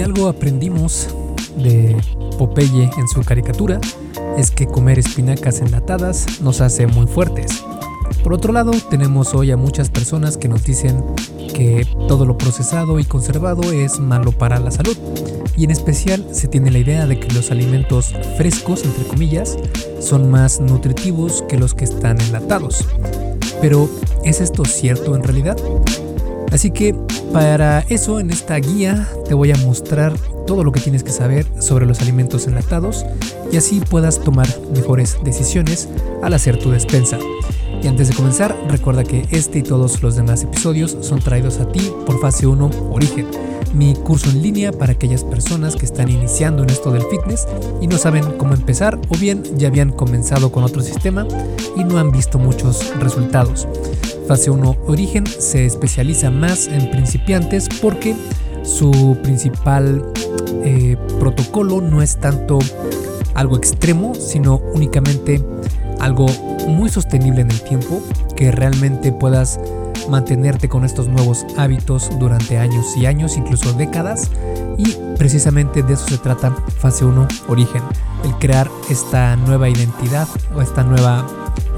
si algo aprendimos de Popeye en su caricatura, es que comer espinacas enlatadas nos hace muy fuertes. Por otro lado, tenemos hoy a muchas personas que nos dicen que todo lo procesado y conservado es malo para la salud. Y en especial se tiene la idea de que los alimentos frescos, entre comillas, son más nutritivos que los que están enlatados. Pero, ¿es esto cierto en realidad? Así que para eso en esta guía te voy a mostrar todo lo que tienes que saber sobre los alimentos enlatados y así puedas tomar mejores decisiones al hacer tu despensa. Y antes de comenzar, recuerda que este y todos los demás episodios son traídos a ti por Fase 1 Origen, mi curso en línea para aquellas personas que están iniciando en esto del fitness y no saben cómo empezar o bien ya habían comenzado con otro sistema y no han visto muchos resultados. Fase 1 Origen se especializa más en principiantes porque su principal eh, protocolo no es tanto algo extremo, sino únicamente algo muy sostenible en el tiempo, que realmente puedas mantenerte con estos nuevos hábitos durante años y años, incluso décadas. Y precisamente de eso se trata fase 1, origen, el crear esta nueva identidad o esta nueva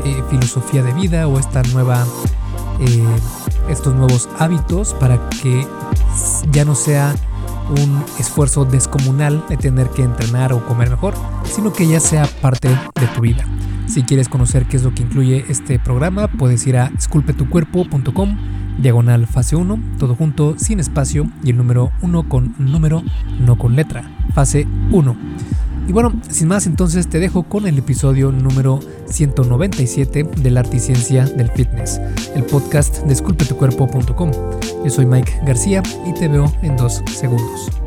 eh, filosofía de vida o esta nueva, eh, estos nuevos hábitos para que ya no sea un esfuerzo descomunal de tener que entrenar o comer mejor, sino que ya sea parte de tu vida. Si quieres conocer qué es lo que incluye este programa, puedes ir a esculpetucuerpo.com, diagonal fase 1, todo junto, sin espacio y el número 1 con número, no con letra, fase 1. Y bueno, sin más entonces te dejo con el episodio número 197 del Arte y Ciencia del Fitness, el podcast de esculpetucuerpo.com. Yo soy Mike García y te veo en dos segundos.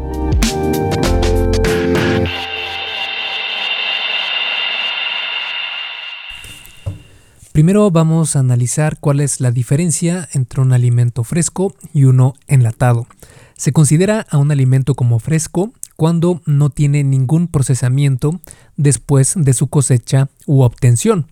Primero vamos a analizar cuál es la diferencia entre un alimento fresco y uno enlatado. Se considera a un alimento como fresco cuando no tiene ningún procesamiento después de su cosecha u obtención.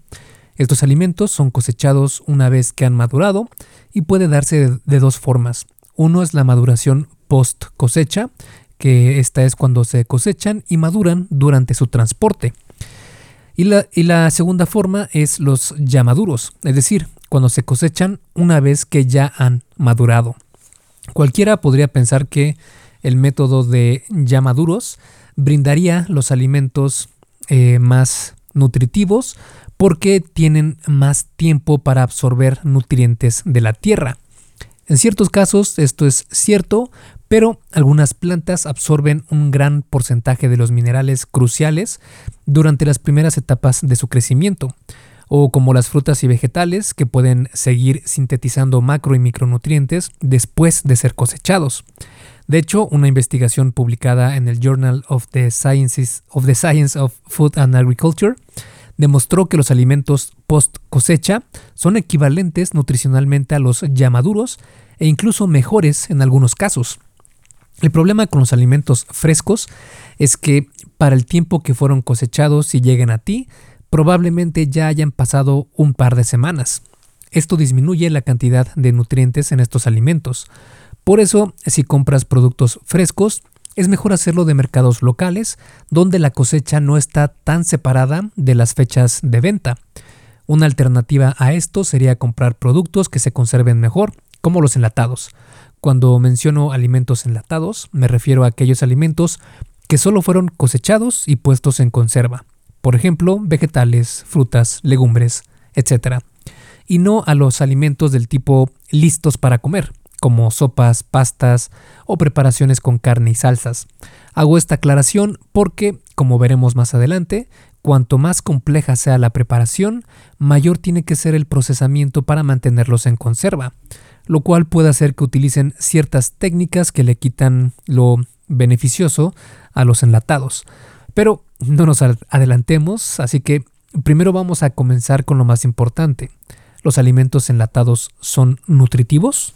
Estos alimentos son cosechados una vez que han madurado y puede darse de, dos formas. Uno es la maduración post cosecha, que esta es cuando se cosechan y maduran durante su transporte. Y la, segunda forma es los ya maduros, es decir, cuando se cosechan una vez que ya han madurado. Cualquiera podría pensar que el método de ya maduros brindaría los alimentos eh, más nutritivos porque tienen más tiempo para absorber nutrientes de la tierra. En ciertos casos esto es cierto, pero algunas plantas absorben un gran porcentaje de los minerales cruciales durante las primeras etapas de su crecimiento, o como las frutas y vegetales que pueden seguir sintetizando macro y micronutrientes después de ser cosechados. De hecho, una investigación publicada en el Journal of the, Science of Food and Agriculture demostró que los alimentos post cosecha son equivalentes nutricionalmente a los ya maduros e incluso mejores en algunos casos. El problema con los alimentos frescos es que para el tiempo que fueron cosechados y lleguen a ti, probablemente ya hayan pasado un par de semanas. Esto disminuye la cantidad de nutrientes en estos alimentos. Por eso, si compras productos frescos, es mejor hacerlo de mercados locales, donde la cosecha no está tan separada de las fechas de venta. Una alternativa a esto sería comprar productos que se conserven mejor, como los enlatados. Cuando menciono alimentos enlatados, me refiero a aquellos alimentos que solo fueron cosechados y puestos en conserva. Por ejemplo, vegetales, frutas, legumbres, etc. Y no a los alimentos del tipo listos para comer, como sopas, pastas o preparaciones con carne y salsas. Hago esta aclaración porque, como veremos más adelante, cuanto más compleja sea la preparación, mayor tiene que ser el procesamiento para mantenerlos en conserva lo cual puede hacer que utilicen ciertas técnicas que le quitan lo beneficioso a los enlatados. Pero no nos adelantemos, así que primero vamos a comenzar con lo más importante. ¿Los alimentos enlatados son nutritivos?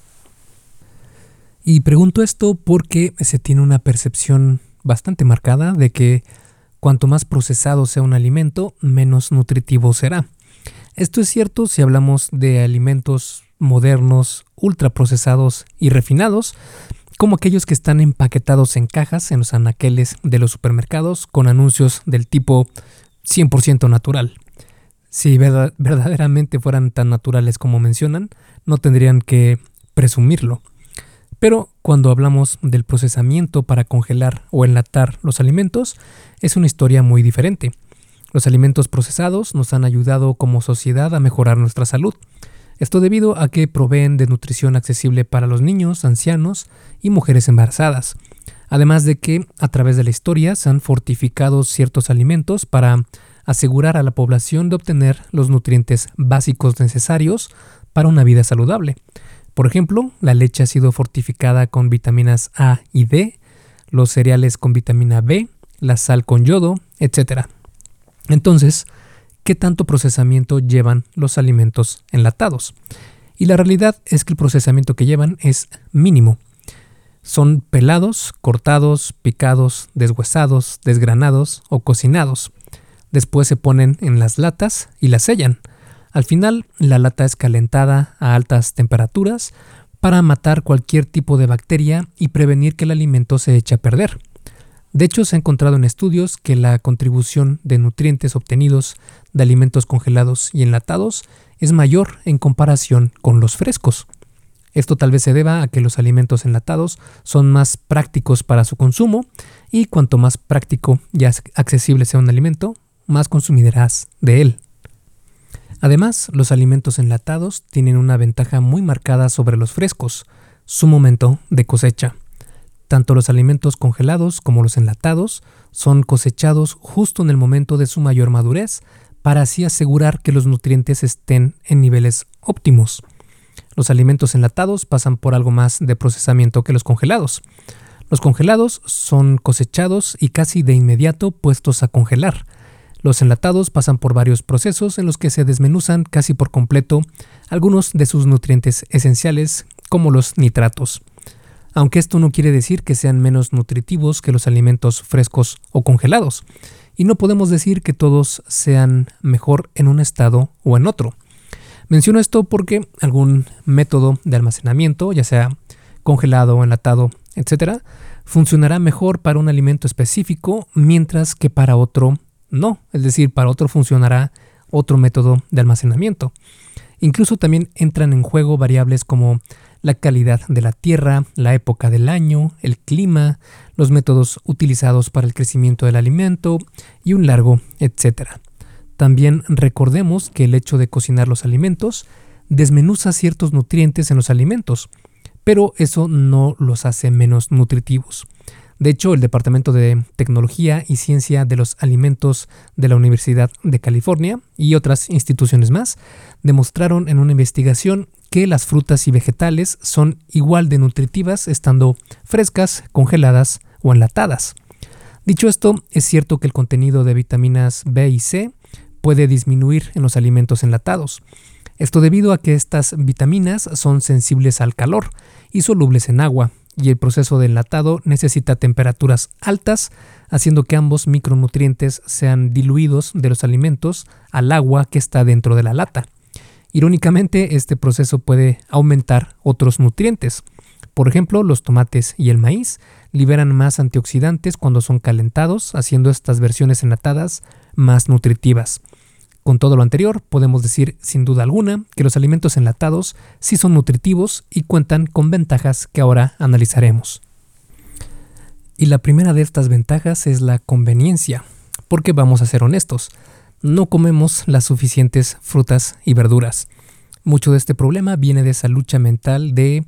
Y pregunto esto porque se tiene una percepción bastante marcada de que cuanto más procesado sea un alimento, menos nutritivo será. Esto es cierto si hablamos de alimentos modernos, ultraprocesados y refinados, como aquellos que están empaquetados en cajas en los anaqueles de los supermercados con anuncios del tipo 100% natural. Si verdaderamente fueran tan naturales como mencionan, no tendrían que presumirlo. Pero cuando hablamos del procesamiento para congelar o enlatar los alimentos, es una historia muy diferente. Los alimentos procesados nos han ayudado como sociedad a mejorar nuestra salud. Esto debido a que proveen de nutrición accesible para los niños, ancianos y mujeres embarazadas. Además de que a través de la historia se han fortificado ciertos alimentos para asegurar a la población de obtener los nutrientes básicos necesarios para una vida saludable. Por ejemplo, la leche ha sido fortificada con vitaminas A y D, los cereales con vitamina B, la sal con yodo, etc. Entonces, ¿qué tanto procesamiento llevan los alimentos enlatados? Y la realidad es que el procesamiento que llevan es mínimo. Son pelados, cortados, picados, deshuesados, desgranados o cocinados. Después se ponen en las latas y las sellan. Al final, la lata es calentada a altas temperaturas para matar cualquier tipo de bacteria y prevenir que el alimento se eche a perder. De hecho, se ha encontrado en estudios que la contribución de nutrientes obtenidos de alimentos congelados y enlatados es mayor en comparación con los frescos. Esto tal vez se deba a que los alimentos enlatados son más prácticos para su consumo y cuanto más práctico y accesible sea un alimento, más consumirás de él. Además, los alimentos enlatados tienen una ventaja muy marcada sobre los frescos, su momento de cosecha. Tanto los alimentos congelados como los enlatados son cosechados justo en el momento de su mayor madurez para así asegurar que los nutrientes estén en niveles óptimos. Los alimentos enlatados pasan por algo más de procesamiento que los congelados. Los congelados son cosechados y casi de inmediato puestos a congelar, los enlatados pasan por varios procesos en los que se desmenuzan casi por completo algunos de sus nutrientes esenciales, como los nitratos. Aunque esto no quiere decir que sean menos nutritivos que los alimentos frescos o congelados, y no podemos decir que todos sean mejor en un estado o en otro. Menciono esto porque algún método de almacenamiento, ya sea congelado, enlatado, etc., funcionará mejor para un alimento específico, mientras que para otro no, es decir, para otro funcionará otro método de almacenamiento. Incluso también entran en juego variables como la calidad de la tierra, la época del año, el clima, los métodos utilizados para el crecimiento del alimento y un largo etcétera. También recordemos que el hecho de cocinar los alimentos desmenuza ciertos nutrientes en los alimentos, pero eso no los hace menos nutritivos. De hecho, el Departamento de Tecnología y Ciencia de los Alimentos de la Universidad de California y otras instituciones más demostraron en una investigación que las frutas y vegetales son igual de nutritivas estando frescas, congeladas o enlatadas. Dicho esto, es cierto que el contenido de vitaminas B y C puede disminuir en los alimentos enlatados. Esto debido a que estas vitaminas son sensibles al calor y solubles en agua, y el proceso de enlatado necesita temperaturas altas, haciendo que ambos micronutrientes sean diluidos de los alimentos al agua que está dentro de la lata. Irónicamente, este proceso puede aumentar otros nutrientes. Por ejemplo, los tomates y el maíz liberan más antioxidantes cuando son calentados, haciendo estas versiones enlatadas más nutritivas. Con todo lo anterior, podemos decir sin duda alguna que los alimentos enlatados sí son nutritivos y cuentan con ventajas que ahora analizaremos. Y la primera de estas ventajas es la conveniencia, porque vamos a ser honestos, no comemos las suficientes frutas y verduras. Mucho de este problema viene de esa lucha mental de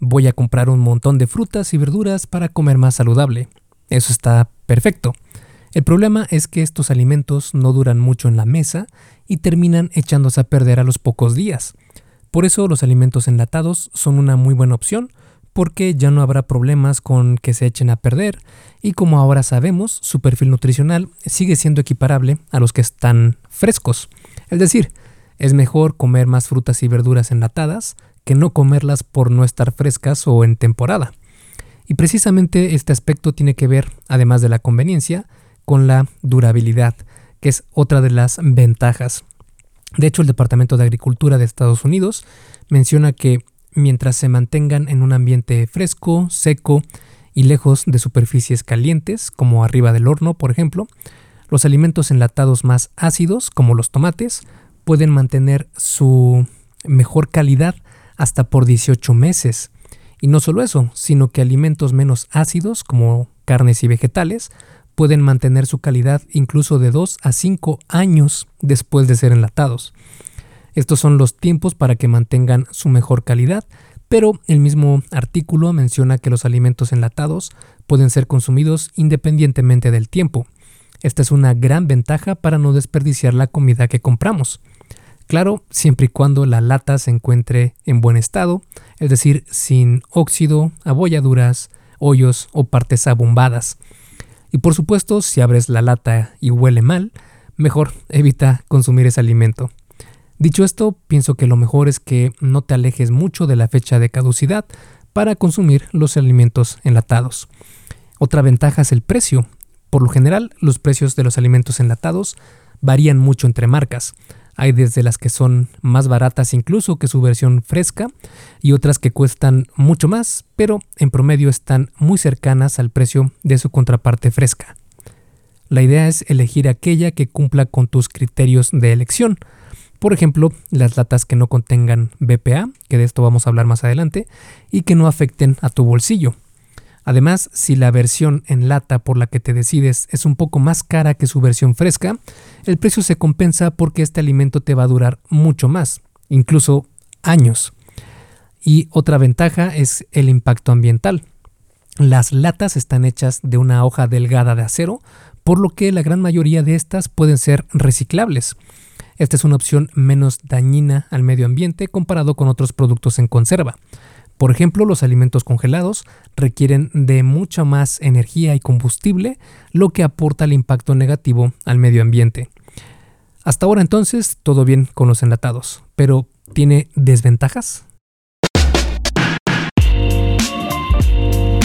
voy a comprar un montón de frutas y verduras para comer más saludable. Eso está perfecto. El problema es que estos alimentos no duran mucho en la mesa y terminan echándose a perder a los pocos días. Por eso los alimentos enlatados son una muy buena opción porque ya no habrá problemas con que se echen a perder y como ahora sabemos, su perfil nutricional sigue siendo equiparable a los que están frescos. Es decir, es mejor comer más frutas y verduras enlatadas que no comerlas por no estar frescas o en temporada. Y precisamente este aspecto tiene que ver, además de la conveniencia, con la durabilidad, que es otra de las ventajas. De hecho, el Departamento de Agricultura de Estados Unidos menciona que mientras se mantengan en un ambiente fresco, seco y lejos de superficies calientes, como arriba del horno, por ejemplo. Los alimentos enlatados más ácidos, como los tomates, pueden mantener su mejor calidad hasta por 18 meses. Y no solo eso, sino que alimentos menos ácidos, como carnes y vegetales, pueden mantener su calidad incluso de 2 a 5 años después de ser enlatados. Estos son los tiempos para que mantengan su mejor calidad, pero el mismo artículo menciona que los alimentos enlatados pueden ser consumidos independientemente del tiempo. Esta es una gran ventaja para no desperdiciar la comida que compramos. Claro, siempre y cuando la lata se encuentre en buen estado, es decir, sin óxido, abolladuras, hoyos o partes abombadas. Y por supuesto, si abres la lata y huele mal, mejor evita consumir ese alimento. Dicho esto, pienso que lo mejor es que no te alejes mucho de la fecha de caducidad para consumir los alimentos enlatados. Otra ventaja es el precio. Por lo general, los precios de los alimentos enlatados varían mucho entre marcas. Hay desde las que son más baratas incluso que su versión fresca y otras que cuestan mucho más, pero en promedio están muy cercanas al precio de su contraparte fresca. La idea es elegir aquella que cumpla con tus criterios de elección. Por ejemplo, las latas que no contengan BPA, que de esto vamos a hablar más adelante, y que no afecten a tu bolsillo. Además, si la versión en lata por la que te decides es un poco más cara que su versión fresca, el precio se compensa porque este alimento te va a durar mucho más, incluso años. Y otra ventaja es el impacto ambiental. Las latas están hechas de una hoja delgada de acero, por lo que la gran mayoría de estas pueden ser reciclables. Esta es una opción menos dañina al medio ambiente comparado con otros productos en conserva. Por ejemplo, los alimentos congelados requieren de mucha más energía y combustible, lo que aporta el impacto negativo al medio ambiente. Hasta ahora entonces, todo bien con los enlatados, pero ¿tiene desventajas?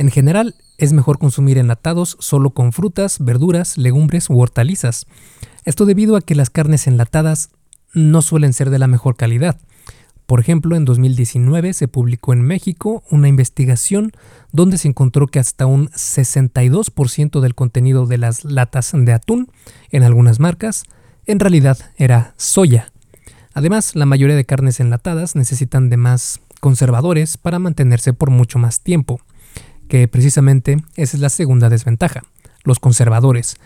En general, es mejor consumir enlatados solo con frutas, verduras, legumbres u hortalizas. Esto debido a que las carnes enlatadas no suelen ser de la mejor calidad. Por ejemplo, en 2019 se publicó en México una investigación donde se encontró que hasta un 62% del contenido de las latas de atún en algunas marcas en realidad era soya. Además, la mayoría de carnes enlatadas necesitan de más conservadores para mantenerse por mucho más tiempo que precisamente esa es la segunda desventaja, los conservadores.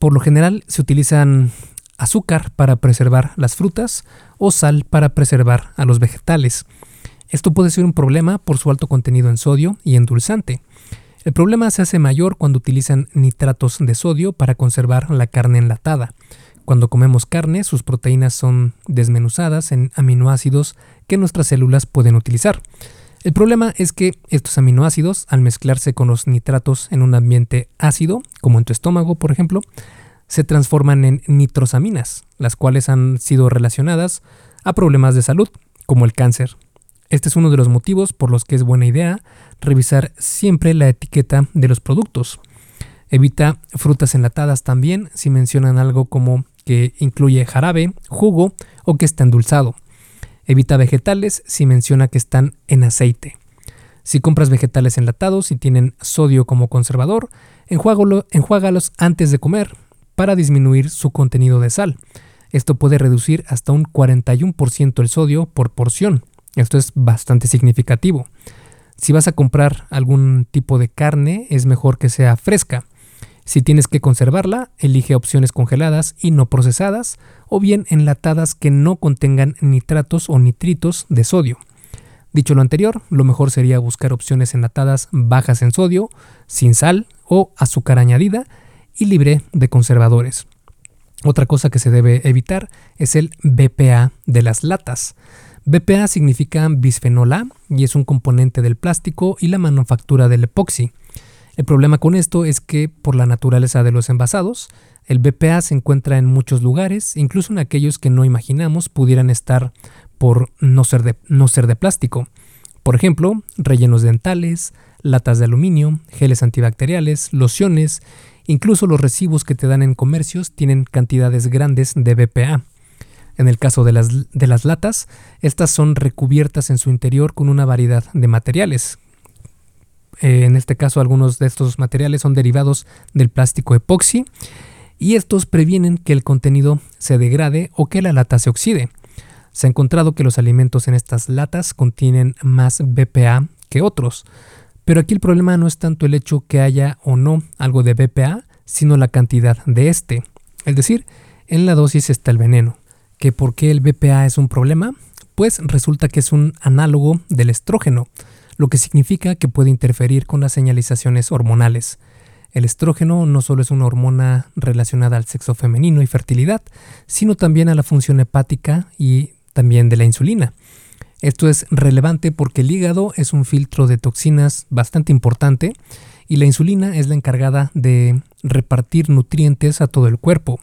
Por lo general se utilizan azúcar para preservar las frutas o sal para preservar a los vegetales. Esto puede ser un problema por su alto contenido en sodio y endulzante. El problema se hace mayor cuando utilizan nitratos de sodio para conservar la carne enlatada. Cuando comemos carne, sus proteínas son desmenuzadas en aminoácidos que nuestras células pueden utilizar. El problema es que estos aminoácidos, al mezclarse con los nitratos en un ambiente ácido, como en tu estómago, por ejemplo, se transforman en nitrosaminas, las cuales han sido relacionadas a problemas de salud, como el cáncer. Este es uno de los motivos por los que es buena idea revisar siempre la etiqueta de los productos. Evita frutas enlatadas también si mencionan algo como que incluye jarabe, jugo o que está endulzado. Evita vegetales si menciona que están en aceite. Si compras vegetales enlatados y tienen sodio como conservador, enjuágalos antes de comer para disminuir su contenido de sal. Esto puede reducir hasta un 41% el sodio por porción. Esto es bastante significativo. Si vas a comprar algún tipo de carne, es mejor que sea fresca. Si tienes que conservarla, elige opciones congeladas y no procesadas, o bien enlatadas que no contengan nitratos o nitritos de sodio. Dicho lo anterior, lo mejor sería buscar opciones enlatadas bajas en sodio, sin sal o azúcar añadida y libre de conservadores. Otra cosa que se debe evitar es el BPA de las latas. BPA significa bisfenol A y es un componente del plástico y la manufactura del epoxi. El problema con esto es que por la naturaleza de los envasados, el BPA se encuentra en muchos lugares, incluso en aquellos que no imaginamos pudieran estar por no ser de, no ser de plástico. Por ejemplo, rellenos dentales, latas de aluminio, geles antibacteriales, lociones, incluso los recibos que te dan en comercios tienen cantidades grandes de BPA. En el caso de las, de las latas, estas son recubiertas en su interior con una variedad de materiales. Eh, en este caso, algunos de estos materiales son derivados del plástico epoxi y estos previenen que el contenido se degrade o que la lata se oxide. Se ha encontrado que los alimentos en estas latas contienen más BPA que otros, pero aquí el problema no es tanto el hecho que haya o no algo de BPA, sino la cantidad de este. Es decir, en la dosis está el veneno que por qué el BPA es un problema, pues resulta que es un análogo del estrógeno, lo que significa que puede interferir con las señalizaciones hormonales. El estrógeno no solo es una hormona relacionada al sexo femenino y fertilidad, sino también a la función hepática y también de la insulina. Esto es relevante porque el hígado es un filtro de toxinas bastante importante y la insulina es la encargada de repartir nutrientes a todo el cuerpo.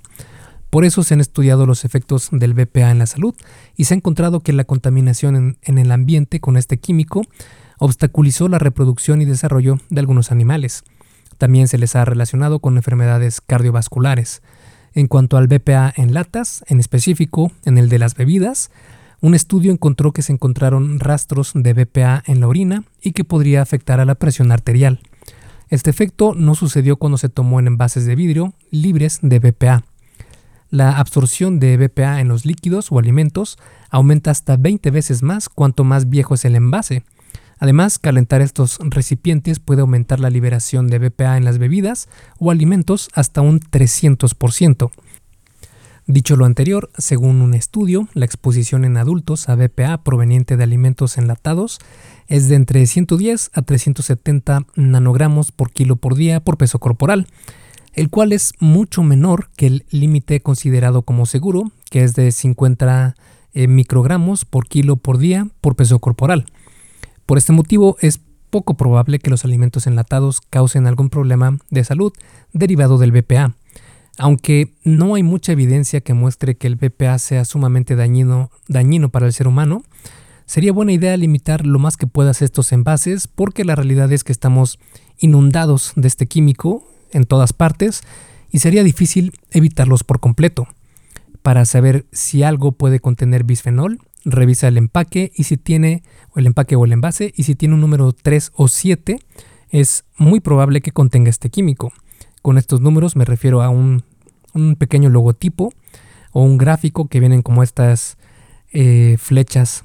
Por eso se han estudiado los efectos del BPA en la salud y se ha encontrado que la contaminación en, el ambiente con este químico obstaculizó la reproducción y desarrollo de algunos animales. También se les ha relacionado con enfermedades cardiovasculares. En cuanto al BPA en latas, en específico en el de las bebidas, un estudio encontró que se encontraron rastros de BPA en la orina y que podría afectar a la presión arterial. Este efecto no sucedió cuando se tomó en envases de vidrio libres de BPA. La absorción de BPA en los líquidos o alimentos aumenta hasta 20 veces más cuanto más viejo es el envase. Además, calentar estos recipientes puede aumentar la liberación de BPA en las bebidas o alimentos hasta un 300%. Dicho lo anterior, según un estudio, la exposición en adultos a BPA proveniente de alimentos enlatados es de entre 110 a 370 nanogramos por kilo por día por peso corporal, el cual es mucho menor que el límite considerado como seguro, que es de 50 eh, microgramos por kilo por día por peso corporal. Por este motivo es poco probable que los alimentos enlatados causen algún problema de salud derivado del BPA. Aunque no hay mucha evidencia que muestre que el BPA sea sumamente dañino, dañino para el ser humano, sería buena idea limitar lo más que puedas estos envases porque la realidad es que estamos inundados de este químico en todas partes y sería difícil evitarlos por completo. Para saber si algo puede contener bisfenol, revisa el empaque y si tiene el empaque o el envase y si tiene un número 3 o 7 es muy probable que contenga este químico. Con estos números me refiero a un, pequeño logotipo o un gráfico que vienen como estas eh, flechas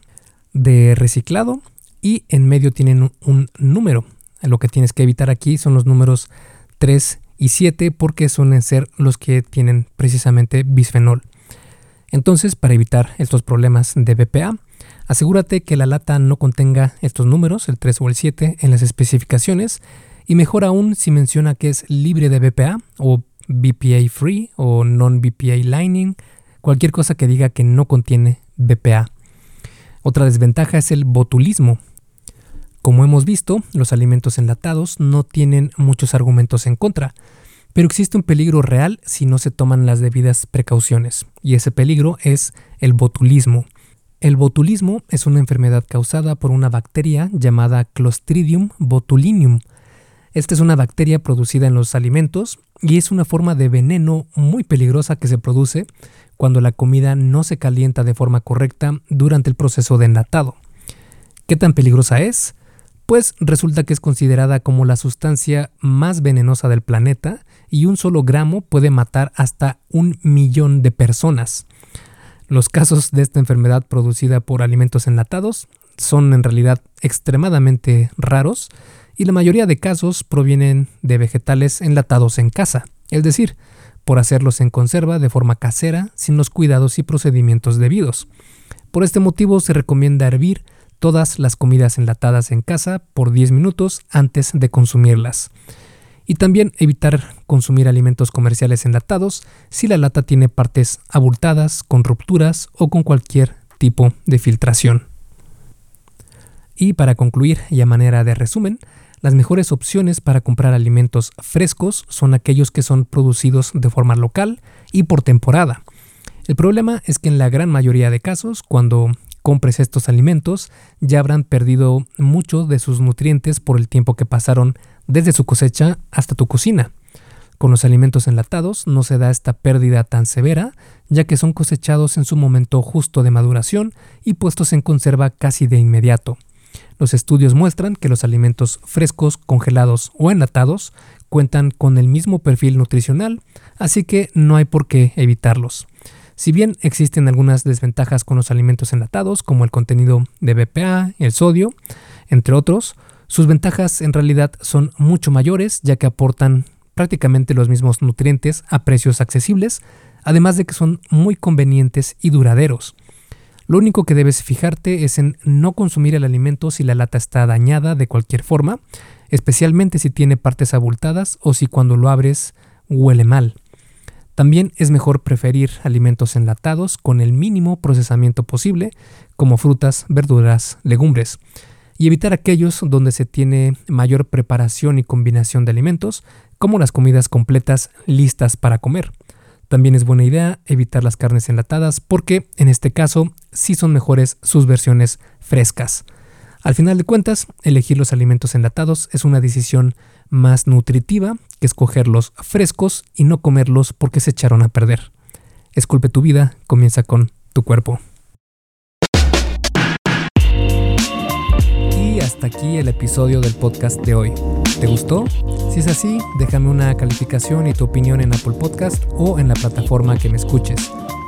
de reciclado y en medio tienen un, un número. Lo que tienes que evitar aquí son los números 3 y 7 porque suelen ser los que tienen precisamente bisfenol. Entonces, para evitar estos problemas de BPA, asegúrate que la lata no contenga estos números, el 3 o el 7, en las especificaciones y mejor aún si menciona que es libre de BPA o BPA free o non-BPA lining, cualquier cosa que diga que no contiene BPA. Otra desventaja es el botulismo, como hemos visto, los alimentos enlatados no tienen muchos argumentos en contra, pero existe un peligro real si no se toman las debidas precauciones, y ese peligro es el botulismo. El botulismo es una enfermedad causada por una bacteria llamada Clostridium botulinum. Esta es una bacteria producida en los alimentos y es una forma de veneno muy peligrosa que se produce cuando la comida no se calienta de forma correcta durante el proceso de enlatado. ¿Qué tan peligrosa es? pues resulta que es considerada como la sustancia más venenosa del planeta y un solo gramo puede matar hasta un millón de personas. Los casos de esta enfermedad producida por alimentos enlatados son en realidad extremadamente raros y la mayoría de casos provienen de vegetales enlatados en casa, es decir, por hacerlos en conserva de forma casera sin los cuidados y procedimientos debidos. Por este motivo se recomienda hervir todas las comidas enlatadas en casa por 10 minutos antes de consumirlas. Y también evitar consumir alimentos comerciales enlatados si la lata tiene partes abultadas, con rupturas o con cualquier tipo de filtración. Y para concluir y a manera de resumen, las mejores opciones para comprar alimentos frescos son aquellos que son producidos de forma local y por temporada. El problema es que en la gran mayoría de casos, cuando compres estos alimentos, ya habrán perdido mucho de sus nutrientes por el tiempo que pasaron desde su cosecha hasta tu cocina. Con los alimentos enlatados no se da esta pérdida tan severa, ya que son cosechados en su momento justo de maduración y puestos en conserva casi de inmediato. Los estudios muestran que los alimentos frescos, congelados o enlatados cuentan con el mismo perfil nutricional, así que no hay por qué evitarlos. Si bien existen algunas desventajas con los alimentos enlatados, como el contenido de BPA, el sodio, entre otros, sus ventajas en realidad son mucho mayores ya que aportan prácticamente los mismos nutrientes a precios accesibles, además de que son muy convenientes y duraderos. Lo único que debes fijarte es en no consumir el alimento si la lata está dañada de cualquier forma, especialmente si tiene partes abultadas o si cuando lo abres huele mal. También es mejor preferir alimentos enlatados con el mínimo procesamiento posible, como frutas, verduras, legumbres, y evitar aquellos donde se tiene mayor preparación y combinación de alimentos, como las comidas completas listas para comer. También es buena idea evitar las carnes enlatadas porque en este caso sí son mejores sus versiones frescas. Al final de cuentas, elegir los alimentos enlatados es una decisión más nutritiva que escogerlos frescos y no comerlos porque se echaron a perder. Esculpe tu vida, comienza con tu cuerpo. Aquí el episodio del podcast de hoy. ¿Te gustó? Si es así, déjame una calificación y tu opinión en Apple Podcast o en la plataforma que me escuches.